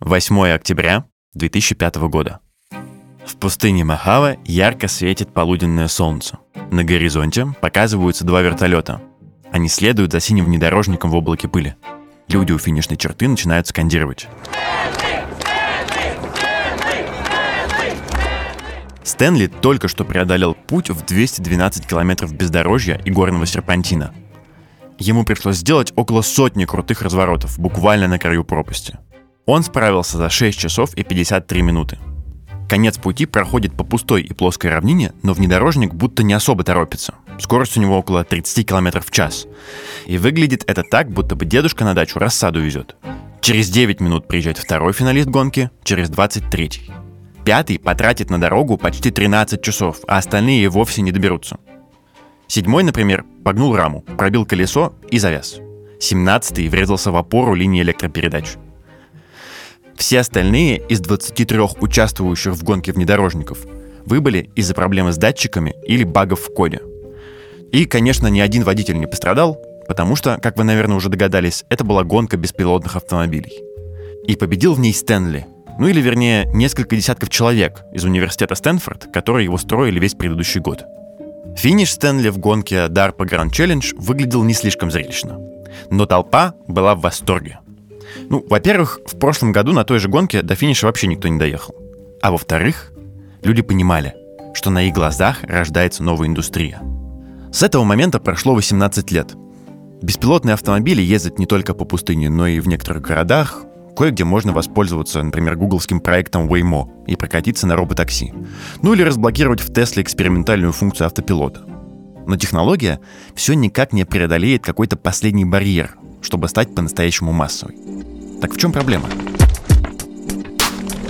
8 октября 2005 года. В пустыне Махава ярко светит полуденное солнце. На горизонте показываются два вертолета. Они следуют за синим внедорожником в облаке пыли. Люди у финишной черты начинают скандировать. Стэнли только что преодолел путь в 212 километров бездорожья и горного серпантина. Ему пришлось сделать около сотни крутых разворотов, буквально на краю пропасти. Он справился за 6 часов и 53 минуты. Конец пути проходит по пустой и плоской равнине, но внедорожник будто не особо торопится. Скорость у него около 30 км в час. И выглядит это так, будто бы дедушка на дачу рассаду везет. Через 9 минут приезжает второй финалист гонки, через 23. Пятый потратит на дорогу почти 13 часов, а остальные и вовсе не доберутся. Седьмой, например, погнул раму, пробил колесо и завяз. Семнадцатый врезался в опору линии электропередач. Все остальные из 23 участвующих в гонке внедорожников выбыли из-за проблемы с датчиками или багов в коде. И, конечно, ни один водитель не пострадал, потому что, как вы, наверное, уже догадались, это была гонка беспилотных автомобилей. И победил в ней Стэнли, ну или, вернее, несколько десятков человек из университета Стэнфорд, которые его строили весь предыдущий год. Финиш Стэнли в гонке DARPA Grand Challenge выглядел не слишком зрелищно. Но толпа была в восторге. Ну, во-первых, в прошлом году на той же гонке до финиша вообще никто не доехал. А во-вторых, люди понимали, что на их глазах рождается новая индустрия. С этого момента прошло 18 лет. Беспилотные автомобили ездят не только по пустыне, но и в некоторых городах, кое-где можно воспользоваться, например, гугловским проектом Waymo и прокатиться на роботакси. Ну или разблокировать в Тесле экспериментальную функцию автопилота. Но технология все никак не преодолеет какой-то последний барьер, чтобы стать по-настоящему массовой. Так в чем проблема?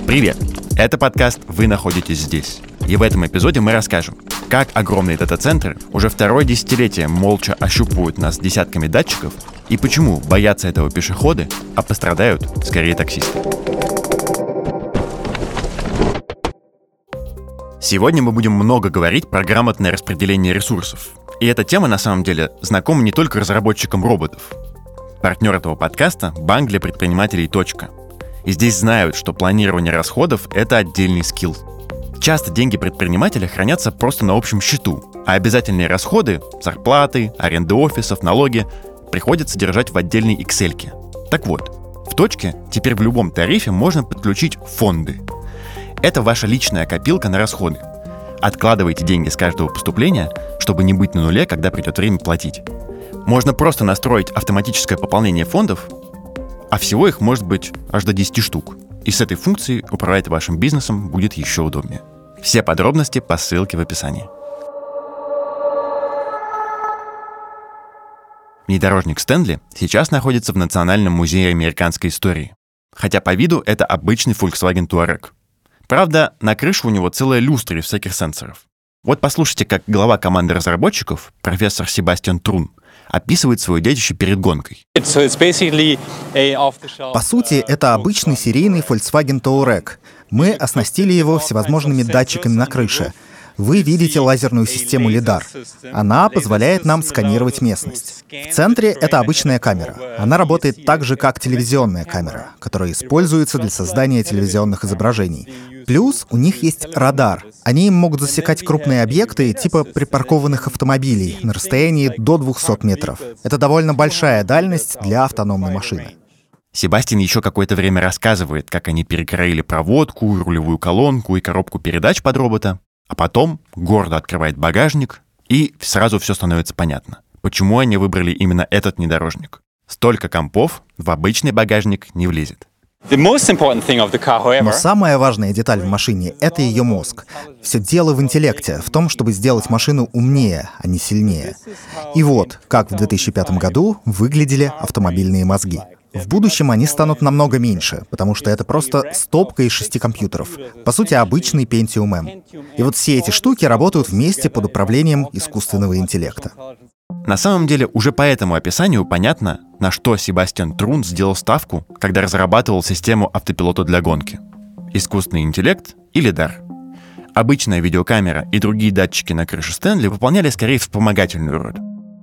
Привет! Это подкаст «Вы находитесь здесь». И в этом эпизоде мы расскажем, как огромные дата-центры уже второе десятилетие молча ощупывают нас десятками датчиков и почему боятся этого пешеходы, а пострадают скорее таксисты. Сегодня мы будем много говорить про грамотное распределение ресурсов. И эта тема на самом деле знакома не только разработчикам роботов, Партнер этого подкаста – банк для предпринимателей «Точка». И здесь знают, что планирование расходов – это отдельный скилл. Часто деньги предпринимателя хранятся просто на общем счету, а обязательные расходы – зарплаты, аренды офисов, налоги – приходится держать в отдельной Excel. Так вот, в точке теперь в любом тарифе можно подключить фонды. Это ваша личная копилка на расходы. Откладывайте деньги с каждого поступления, чтобы не быть на нуле, когда придет время платить. Можно просто настроить автоматическое пополнение фондов, а всего их может быть аж до 10 штук. И с этой функцией управлять вашим бизнесом будет еще удобнее. Все подробности по ссылке в описании. Внедорожник Стэнли сейчас находится в Национальном музее американской истории. Хотя по виду это обычный Volkswagen Touareg. Правда, на крыше у него целая люстра из всяких сенсоров. Вот послушайте, как глава команды разработчиков, профессор Себастьян Трун, описывает свое детище перед гонкой. По сути, это обычный серийный Volkswagen Touareg. Мы оснастили его всевозможными датчиками на крыше. Вы видите лазерную систему LiDAR. Она позволяет нам сканировать местность. В центре это обычная камера. Она работает так же, как телевизионная камера, которая используется для создания телевизионных изображений. Плюс у них есть радар. Они могут засекать крупные объекты типа припаркованных автомобилей на расстоянии до 200 метров. Это довольно большая дальность для автономной машины. Себастьян еще какое-то время рассказывает, как они перекроили проводку, рулевую колонку и коробку передач под робота, а потом гордо открывает багажник, и сразу все становится понятно, почему они выбрали именно этот внедорожник. Столько компов в обычный багажник не влезет. Но самая важная деталь в машине — это ее мозг. Все дело в интеллекте, в том, чтобы сделать машину умнее, а не сильнее. И вот, как в 2005 году выглядели автомобильные мозги. В будущем они станут намного меньше, потому что это просто стопка из шести компьютеров. По сути, обычный Pentium M. И вот все эти штуки работают вместе под управлением искусственного интеллекта. На самом деле, уже по этому описанию понятно, на что Себастьян Трун сделал ставку, когда разрабатывал систему автопилота для гонки. Искусственный интеллект или дар. Обычная видеокамера и другие датчики на крыше Стэнли выполняли скорее вспомогательную роль.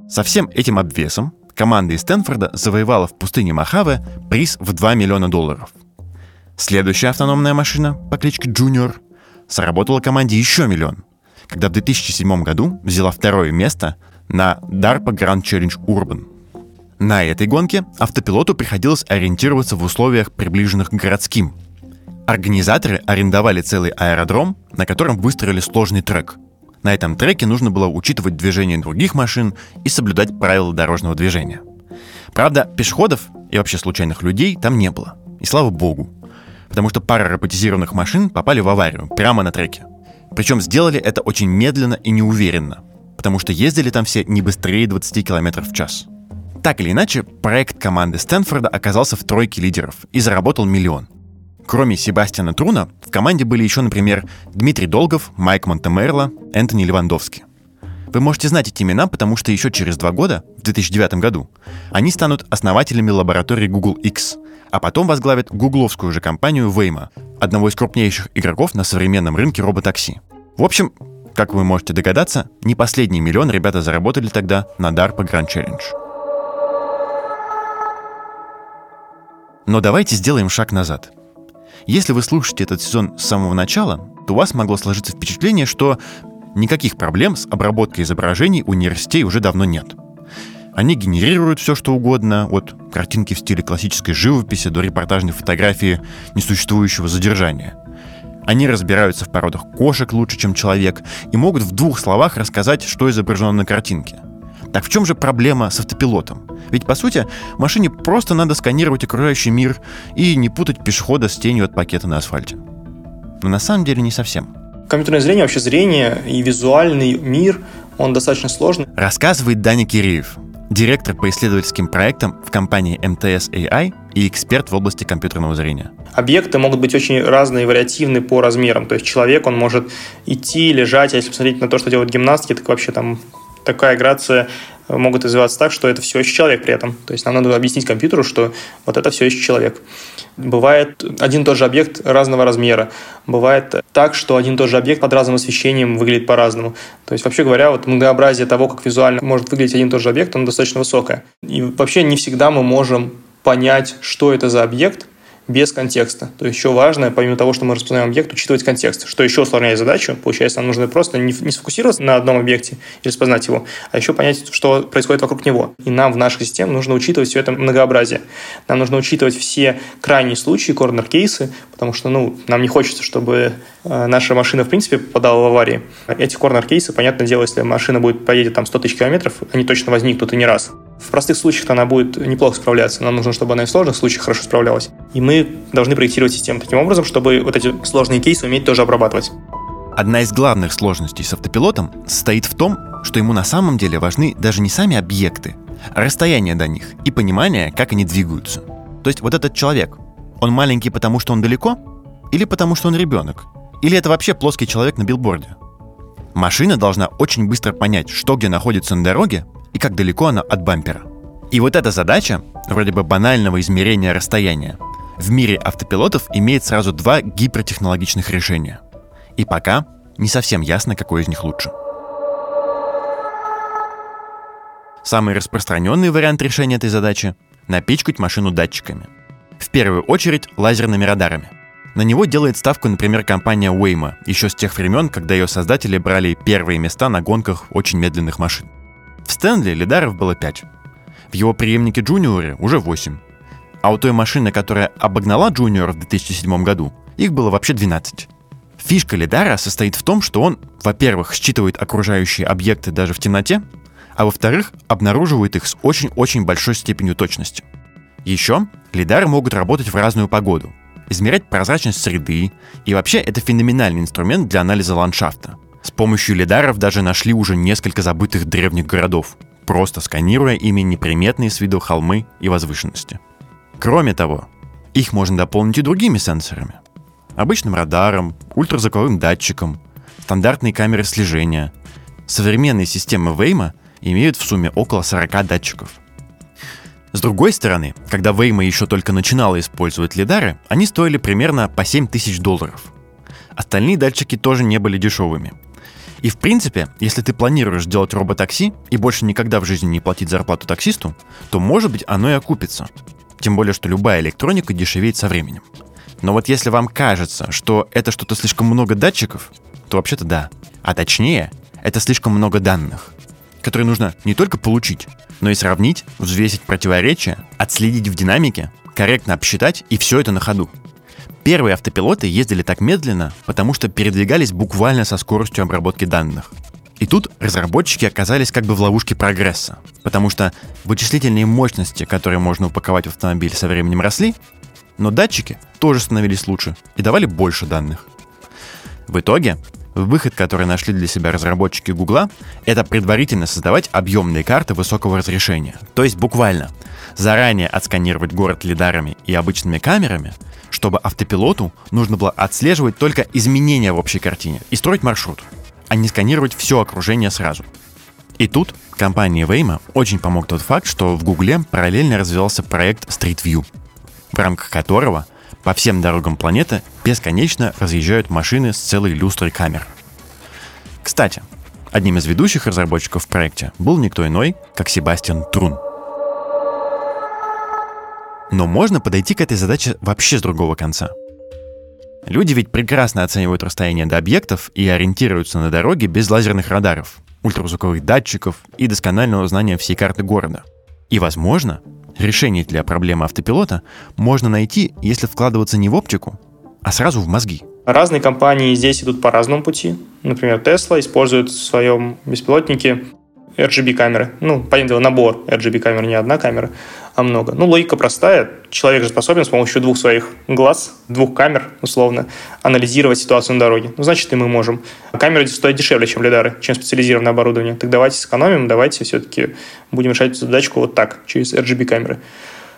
Со всем этим обвесом команда из Стэнфорда завоевала в пустыне Мохаве приз в 2 миллиона долларов. Следующая автономная машина по кличке Junior заработала команде еще миллион, когда в 2007 году взяла второе место на DARPA Grand Challenge Urban. На этой гонке автопилоту приходилось ориентироваться в условиях, приближенных к городским. Организаторы арендовали целый аэродром, на котором выстроили сложный трек. На этом треке нужно было учитывать движение других машин и соблюдать правила дорожного движения. Правда, пешеходов и вообще случайных людей там не было. И слава богу. Потому что пара роботизированных машин попали в аварию прямо на треке. Причем сделали это очень медленно и неуверенно, потому что ездили там все не быстрее 20 км в час. Так или иначе, проект команды Стэнфорда оказался в тройке лидеров и заработал миллион. Кроме Себастьяна Труна, в команде были еще, например, Дмитрий Долгов, Майк Монтемерло, Энтони Левандовский. Вы можете знать эти имена, потому что еще через два года, в 2009 году, они станут основателями лаборатории Google X, а потом возглавят гугловскую же компанию Waymo, одного из крупнейших игроков на современном рынке роботакси. В общем, как вы можете догадаться, не последний миллион ребята заработали тогда на DARPA Grand Challenge. Но давайте сделаем шаг назад. Если вы слушаете этот сезон с самого начала, то у вас могло сложиться впечатление, что никаких проблем с обработкой изображений у нейросетей уже давно нет. Они генерируют все, что угодно, от картинки в стиле классической живописи до репортажной фотографии несуществующего задержания. Они разбираются в породах кошек лучше, чем человек, и могут в двух словах рассказать, что изображено на картинке. Так в чем же проблема с автопилотом? Ведь, по сути, машине просто надо сканировать окружающий мир и не путать пешехода с тенью от пакета на асфальте. Но на самом деле не совсем. Компьютерное зрение, вообще зрение и визуальный мир, он достаточно сложный. Рассказывает Даня Киреев, директор по исследовательским проектам в компании МТС AI и эксперт в области компьютерного зрения. Объекты могут быть очень разные, вариативны по размерам. То есть человек, он может идти, лежать, а если посмотреть на то, что делают гимнастки, так вообще там такая грация могут развиваться так, что это все еще человек при этом. То есть нам надо объяснить компьютеру, что вот это все еще человек. Бывает один и тот же объект разного размера. Бывает так, что один и тот же объект под разным освещением выглядит по-разному. То есть, вообще говоря, вот многообразие того, как визуально может выглядеть один и тот же объект, оно достаточно высокое. И вообще не всегда мы можем понять, что это за объект, без контекста. То есть еще важно, помимо того, что мы распознаем объект, учитывать контекст, что еще усложняет задачу. Получается, нам нужно просто не, сфокусироваться на одном объекте и распознать его, а еще понять, что происходит вокруг него. И нам в наших системах нужно учитывать все это многообразие. Нам нужно учитывать все крайние случаи, корнер-кейсы, потому что ну, нам не хочется, чтобы э, наша машина в принципе попадала в аварии. Эти корнер-кейсы, понятное дело, если машина будет поедет там 100 тысяч километров, они точно возникнут и не раз. В простых случаях она будет неплохо справляться. Нам нужно, чтобы она и в сложных случаях хорошо справлялась. И мы должны проектировать систему таким образом, чтобы вот эти сложные кейсы уметь тоже обрабатывать. Одна из главных сложностей с автопилотом состоит в том, что ему на самом деле важны даже не сами объекты, а расстояние до них и понимание, как они двигаются. То есть вот этот человек, он маленький потому, что он далеко? Или потому, что он ребенок? Или это вообще плоский человек на билборде? Машина должна очень быстро понять, что где находится на дороге и как далеко она от бампера. И вот эта задача, вроде бы банального измерения расстояния, в мире автопилотов имеет сразу два гипертехнологичных решения. И пока не совсем ясно, какой из них лучше. Самый распространенный вариант решения этой задачи — напичкать машину датчиками. В первую очередь лазерными радарами. На него делает ставку, например, компания Waymo, еще с тех времен, когда ее создатели брали первые места на гонках очень медленных машин. В Стэнли лидаров было 5. В его преемнике Джуниоре уже 8. А у той машины, которая обогнала Джуниор в 2007 году, их было вообще 12. Фишка лидара состоит в том, что он, во-первых, считывает окружающие объекты даже в темноте, а во-вторых, обнаруживает их с очень-очень большой степенью точности. Еще лидары могут работать в разную погоду, измерять прозрачность среды, и вообще это феноменальный инструмент для анализа ландшафта. С помощью лидаров даже нашли уже несколько забытых древних городов, просто сканируя ими неприметные с виду холмы и возвышенности. Кроме того, их можно дополнить и другими сенсорами. Обычным радаром, ультразвуковым датчиком, стандартной камерой слежения. Современные системы Waymo имеют в сумме около 40 датчиков. С другой стороны, когда Waymo еще только начинала использовать лидары, они стоили примерно по 7 тысяч долларов. Остальные датчики тоже не были дешевыми – и в принципе, если ты планируешь делать роботакси и больше никогда в жизни не платить зарплату таксисту, то может быть оно и окупится. Тем более, что любая электроника дешевеет со временем. Но вот если вам кажется, что это что-то слишком много датчиков, то вообще-то да. А точнее, это слишком много данных, которые нужно не только получить, но и сравнить, взвесить противоречия, отследить в динамике, корректно обсчитать и все это на ходу. Первые автопилоты ездили так медленно, потому что передвигались буквально со скоростью обработки данных. И тут разработчики оказались как бы в ловушке прогресса, потому что вычислительные мощности, которые можно упаковать в автомобиль, со временем росли, но датчики тоже становились лучше и давали больше данных. В итоге, выход, который нашли для себя разработчики Гугла, это предварительно создавать объемные карты высокого разрешения. То есть буквально заранее отсканировать город лидарами и обычными камерами, чтобы автопилоту нужно было отслеживать только изменения в общей картине и строить маршрут, а не сканировать все окружение сразу. И тут компании Waymo очень помог тот факт, что в Гугле параллельно развивался проект Street View, в рамках которого по всем дорогам планеты бесконечно разъезжают машины с целой люстрой камер. Кстати, одним из ведущих разработчиков в проекте был никто иной, как Себастьян Трун – но можно подойти к этой задаче вообще с другого конца. Люди ведь прекрасно оценивают расстояние до объектов и ориентируются на дороге без лазерных радаров, ультразвуковых датчиков и досконального знания всей карты города. И, возможно, решение для проблемы автопилота можно найти, если вкладываться не в оптику, а сразу в мозги. Разные компании здесь идут по разному пути. Например, Tesla использует в своем беспилотнике RGB-камеры. Ну, понятное набор RGB-камер, не одна камера, а много. Ну, логика простая. Человек же способен с помощью двух своих глаз, двух камер, условно, анализировать ситуацию на дороге. Ну, значит, и мы можем. Камеры стоят дешевле, чем лидары, чем специализированное оборудование. Так давайте сэкономим, давайте все-таки будем решать эту задачку вот так, через RGB-камеры.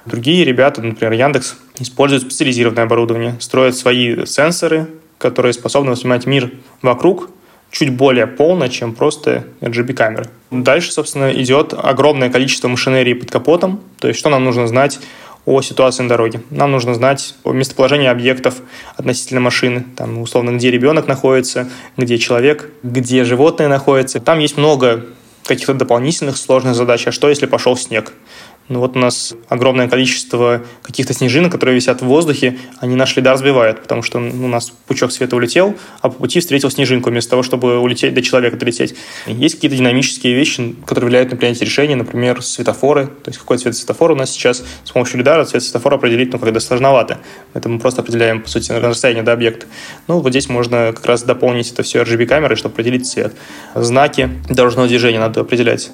Другие ребята, например, Яндекс, используют специализированное оборудование, строят свои сенсоры, которые способны воспринимать мир вокруг чуть более полно, чем просто RGB-камеры. Дальше, собственно, идет огромное количество машинерии под капотом. То есть, что нам нужно знать о ситуации на дороге. Нам нужно знать о местоположении объектов относительно машины. Там, условно, где ребенок находится, где человек, где животное находится. Там есть много каких-то дополнительных сложных задач. А что, если пошел снег? Ну вот у нас огромное количество каких-то снежинок, которые висят в воздухе, они наш лидар сбивают, потому что ну, у нас пучок света улетел, а по пути встретил снежинку вместо того, чтобы улететь до человека долететь. Есть какие-то динамические вещи, которые влияют на принятие решения, например, светофоры. То есть какой цвет светофора у нас сейчас с помощью лидара цвет светофора определить, ну, когда сложновато. Это мы просто определяем, по сути, расстояние до объекта. Ну, вот здесь можно как раз дополнить это все RGB-камерой, чтобы определить цвет. Знаки дорожного движения надо определять.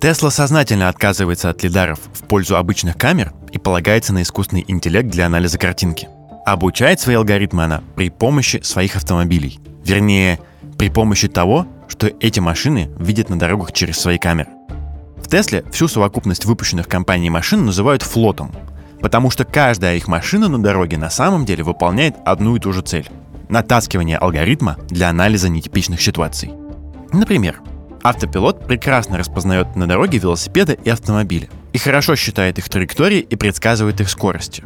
Тесла сознательно отказывается от лидаров в пользу обычных камер и полагается на искусственный интеллект для анализа картинки. Обучает свои алгоритмы она при помощи своих автомобилей. Вернее, при помощи того, что эти машины видят на дорогах через свои камеры. В Тесле всю совокупность выпущенных компанией машин называют флотом, потому что каждая их машина на дороге на самом деле выполняет одну и ту же цель – натаскивание алгоритма для анализа нетипичных ситуаций. Например, Автопилот прекрасно распознает на дороге велосипеды и автомобили и хорошо считает их траектории и предсказывает их скорости.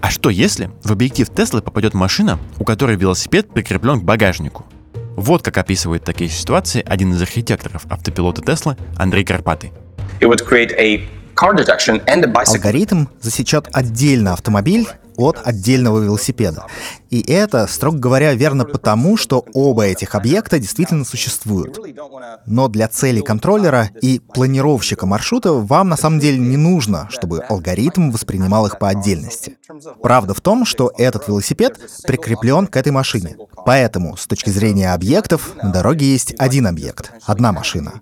А что если в объектив Теслы попадет машина, у которой велосипед прикреплен к багажнику? Вот как описывает такие ситуации один из архитекторов автопилота Теслы Андрей Карпатый. Алгоритм засечет отдельно автомобиль от отдельного велосипеда. И это, строго говоря, верно потому, что оба этих объекта действительно существуют. Но для целей контроллера и планировщика маршрута вам на самом деле не нужно, чтобы алгоритм воспринимал их по отдельности. Правда в том, что этот велосипед прикреплен к этой машине. Поэтому, с точки зрения объектов, на дороге есть один объект, одна машина.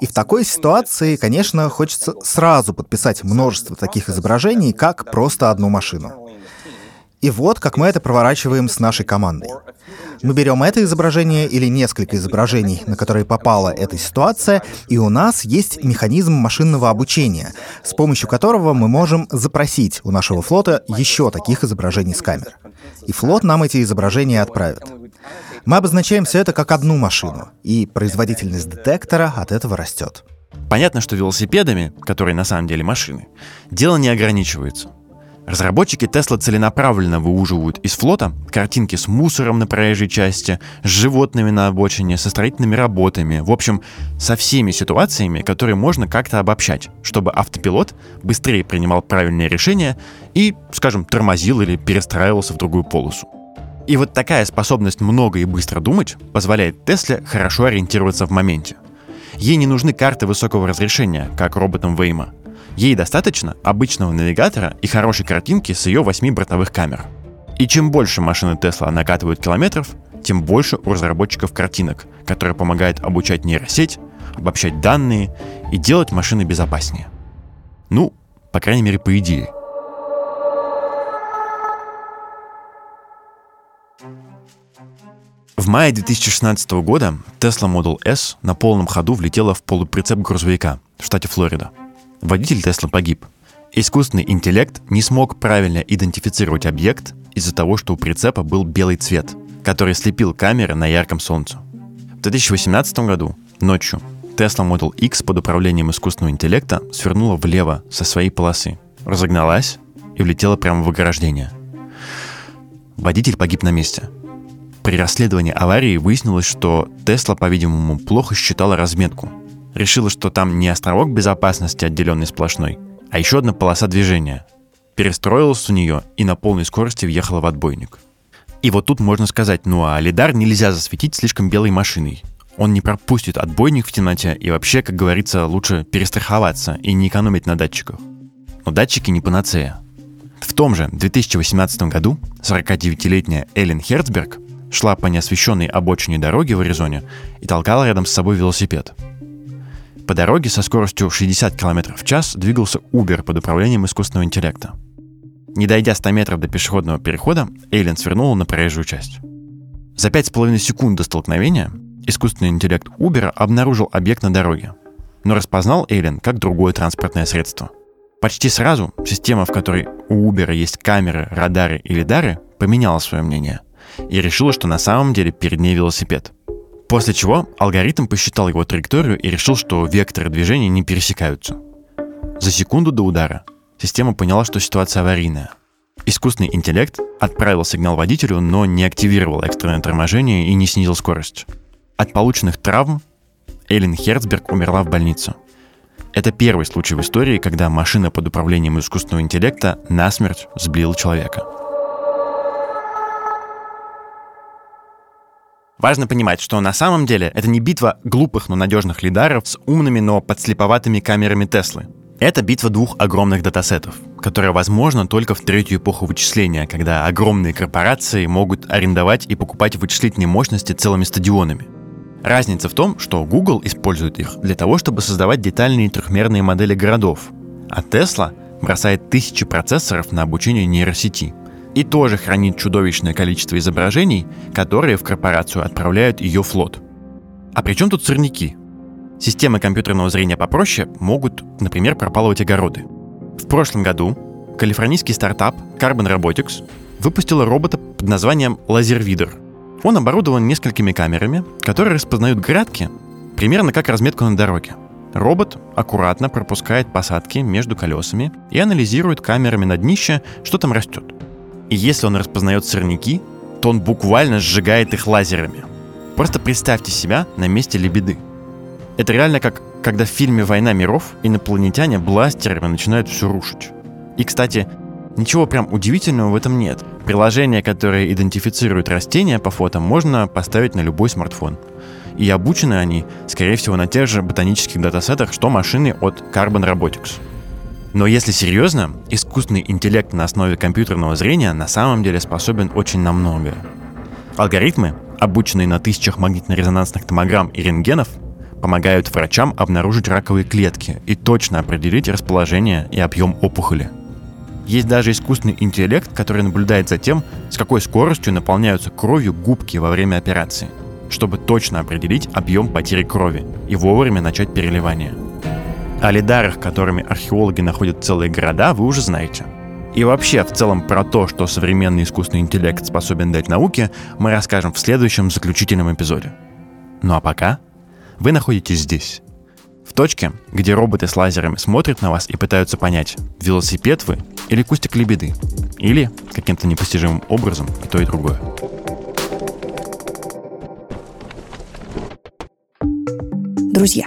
И в такой ситуации, конечно, хочется сразу подписать множество таких изображений, как просто одну машину. И вот как мы это проворачиваем с нашей командой. Мы берем это изображение или несколько изображений, на которые попала эта ситуация, и у нас есть механизм машинного обучения, с помощью которого мы можем запросить у нашего флота еще таких изображений с камер. И флот нам эти изображения отправит. Мы обозначаем все это как одну машину, и производительность детектора от этого растет. Понятно, что велосипедами, которые на самом деле машины, дело не ограничивается. Разработчики Тесла целенаправленно выуживают из флота картинки с мусором на проезжей части, с животными на обочине, со строительными работами, в общем, со всеми ситуациями, которые можно как-то обобщать, чтобы автопилот быстрее принимал правильные решения и, скажем, тормозил или перестраивался в другую полосу. И вот такая способность много и быстро думать позволяет Тесле хорошо ориентироваться в моменте. Ей не нужны карты высокого разрешения, как роботам Вейма — Ей достаточно обычного навигатора и хорошей картинки с ее 8 бортовых камер. И чем больше машины Tesla накатывают километров, тем больше у разработчиков картинок, которые помогают обучать нейросеть, обобщать данные и делать машины безопаснее. Ну, по крайней мере, по идее. В мае 2016 года Tesla Model S на полном ходу влетела в полуприцеп грузовика в штате Флорида – Водитель Тесла погиб. Искусственный интеллект не смог правильно идентифицировать объект из-за того, что у прицепа был белый цвет, который слепил камеры на ярком солнце. В 2018 году, ночью, Tesla Model X под управлением искусственного интеллекта свернула влево со своей полосы, разогналась и влетела прямо в ограждение. Водитель погиб на месте. При расследовании аварии выяснилось, что Тесла, по-видимому, плохо считала разметку – решила, что там не островок безопасности, отделенный сплошной, а еще одна полоса движения. Перестроилась у нее и на полной скорости въехала в отбойник. И вот тут можно сказать, ну а лидар нельзя засветить слишком белой машиной. Он не пропустит отбойник в темноте и вообще, как говорится, лучше перестраховаться и не экономить на датчиках. Но датчики не панацея. В том же 2018 году 49-летняя Эллен Херцберг шла по неосвещенной обочине дороги в Аризоне и толкала рядом с собой велосипед – по дороге со скоростью 60 км в час двигался Uber под управлением искусственного интеллекта. Не дойдя 100 метров до пешеходного перехода, Эйлин свернула на проезжую часть. За 5,5 секунд до столкновения искусственный интеллект Uber обнаружил объект на дороге, но распознал Эйлин как другое транспортное средство. Почти сразу система, в которой у Uber есть камеры, радары и лидары, поменяла свое мнение и решила, что на самом деле перед ней велосипед. После чего алгоритм посчитал его траекторию и решил, что векторы движения не пересекаются. За секунду до удара система поняла, что ситуация аварийная. Искусственный интеллект отправил сигнал водителю, но не активировал экстренное торможение и не снизил скорость. От полученных травм Эллен Херцберг умерла в больнице. Это первый случай в истории, когда машина под управлением искусственного интеллекта насмерть сблила человека. Важно понимать, что на самом деле это не битва глупых, но надежных лидаров с умными, но подслеповатыми камерами Теслы. Это битва двух огромных датасетов, которая возможна только в третью эпоху вычисления, когда огромные корпорации могут арендовать и покупать вычислительные мощности целыми стадионами. Разница в том, что Google использует их для того, чтобы создавать детальные трехмерные модели городов, а Tesla бросает тысячи процессоров на обучение нейросети – и тоже хранит чудовищное количество изображений, которые в корпорацию отправляют ее флот. А при чем тут сорняки? Системы компьютерного зрения попроще могут, например, пропалывать огороды. В прошлом году калифорнийский стартап Carbon Robotics выпустил робота под названием Лазервидер. Он оборудован несколькими камерами, которые распознают градки примерно как разметку на дороге. Робот аккуратно пропускает посадки между колесами и анализирует камерами на днище, что там растет. И если он распознает сорняки, то он буквально сжигает их лазерами. Просто представьте себя на месте лебеды. Это реально как когда в фильме «Война миров» инопланетяне бластерами начинают все рушить. И, кстати, ничего прям удивительного в этом нет. Приложение, которое идентифицирует растения по фото, можно поставить на любой смартфон. И обучены они, скорее всего, на тех же ботанических датасетах, что машины от Carbon Robotics. Но если серьезно, искусственный интеллект на основе компьютерного зрения на самом деле способен очень на многое. Алгоритмы, обученные на тысячах магнитно-резонансных томограмм и рентгенов, помогают врачам обнаружить раковые клетки и точно определить расположение и объем опухоли. Есть даже искусственный интеллект, который наблюдает за тем, с какой скоростью наполняются кровью губки во время операции, чтобы точно определить объем потери крови и вовремя начать переливание – о лидарах, которыми археологи находят целые города, вы уже знаете. И вообще, в целом, про то, что современный искусственный интеллект способен дать науке, мы расскажем в следующем заключительном эпизоде. Ну а пока вы находитесь здесь. В точке, где роботы с лазерами смотрят на вас и пытаются понять, велосипед вы или кустик лебеды, или каким-то непостижимым образом и то, и другое. Друзья,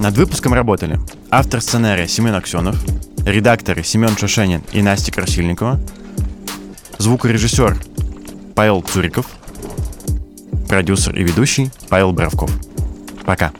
Над выпуском работали автор сценария Семен Аксенов, редакторы Семен Шашенин и Настя Красильникова, звукорежиссер Павел Цуриков, продюсер и ведущий Павел Бравков. Пока.